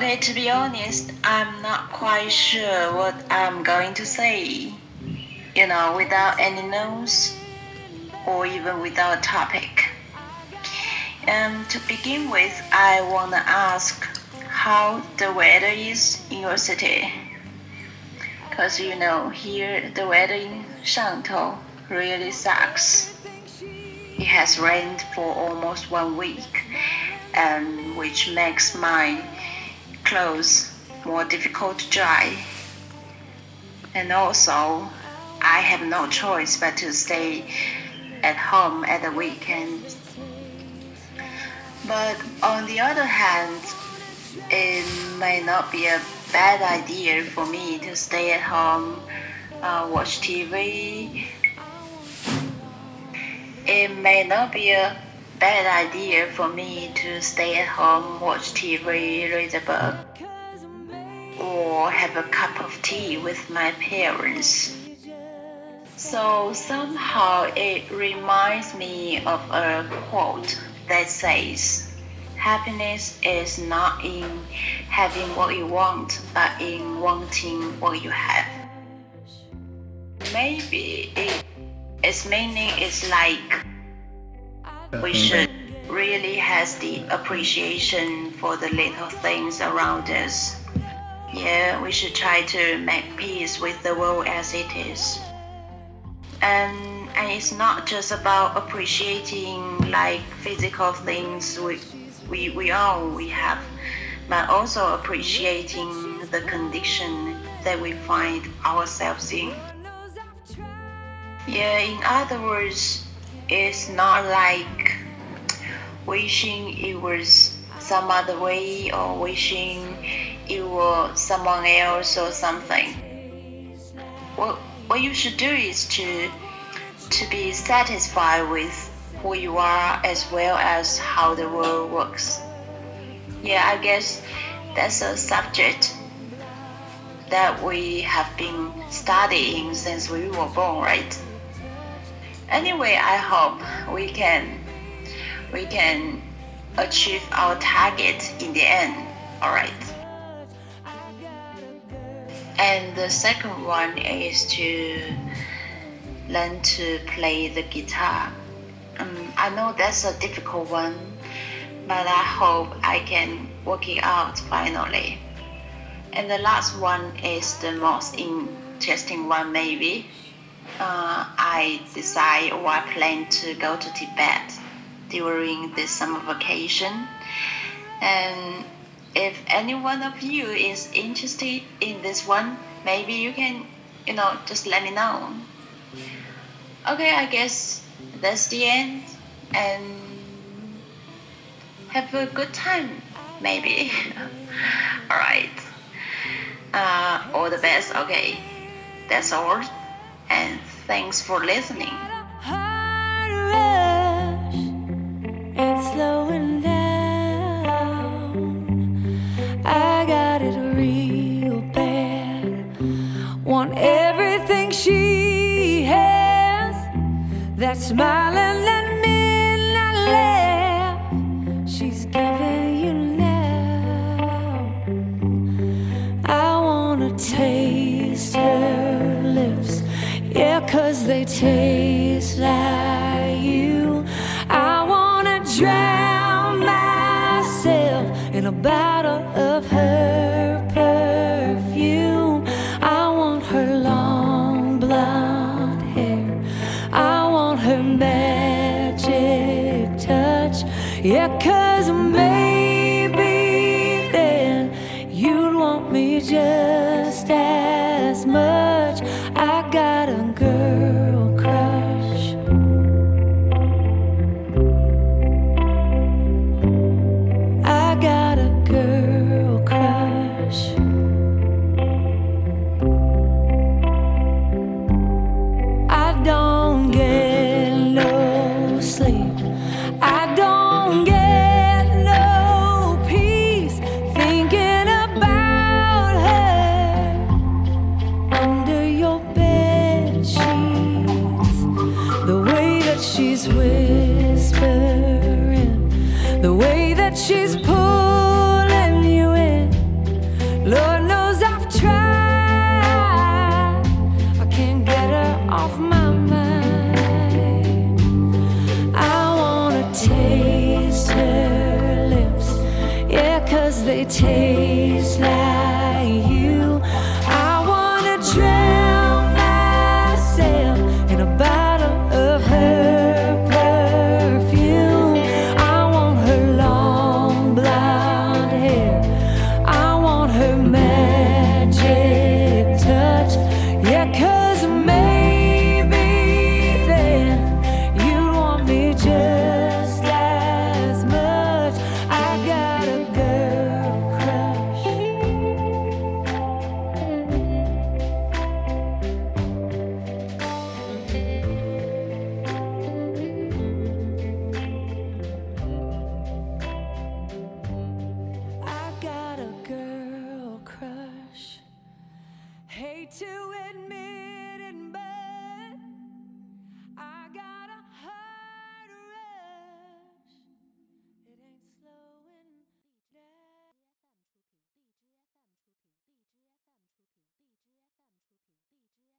Okay, to be honest, I'm not quite sure what I'm going to say. You know, without any notes or even without a topic. Um, to begin with, I want to ask how the weather is in your city. Because you know, here the weather in Shantou really sucks. It has rained for almost one week, and which makes my clothes more difficult to dry. And also, I have no choice but to stay at home at the weekend. But on the other hand, it may not be a bad idea for me to stay at home, uh, watch TV. It may not be a bad idea for me to stay at home, watch TV, read a book, or have a cup of tea with my parents. So somehow it reminds me of a quote that says, Happiness is not in having what you want, but in wanting what you have. Maybe it, its meaning is like we should really has the appreciation for the little things around us. Yeah, we should try to make peace with the world as it is. And and it's not just about appreciating like physical things we we, we own, we have, but also appreciating the condition that we find ourselves in. Yeah, in other words, it's not like wishing it was some other way or wishing it was someone else or something. What what you should do is to to be satisfied with who you are as well as how the world works. Yeah, I guess that's a subject that we have been studying since we were born, right? Anyway, I hope we can we can achieve our target in the end. All right. And the second one is to learn to play the guitar. Um, I know that's a difficult one, but I hope I can work it out finally. And the last one is the most interesting one, maybe. Uh, I decide or I plan to go to Tibet during this summer vacation. And if any one of you is interested in this one, maybe you can, you know, just let me know. Okay, I guess that's the end. And have a good time, maybe. Alright. Uh, all the best, okay. That's all. And thanks for listening. Smiling that midnight laugh. She's giving you now. I wanna taste her lips. Yeah, cause they taste like you. I wanna drown myself in a bottle of her Yeah, cause maybe then you'd want me just as tastes like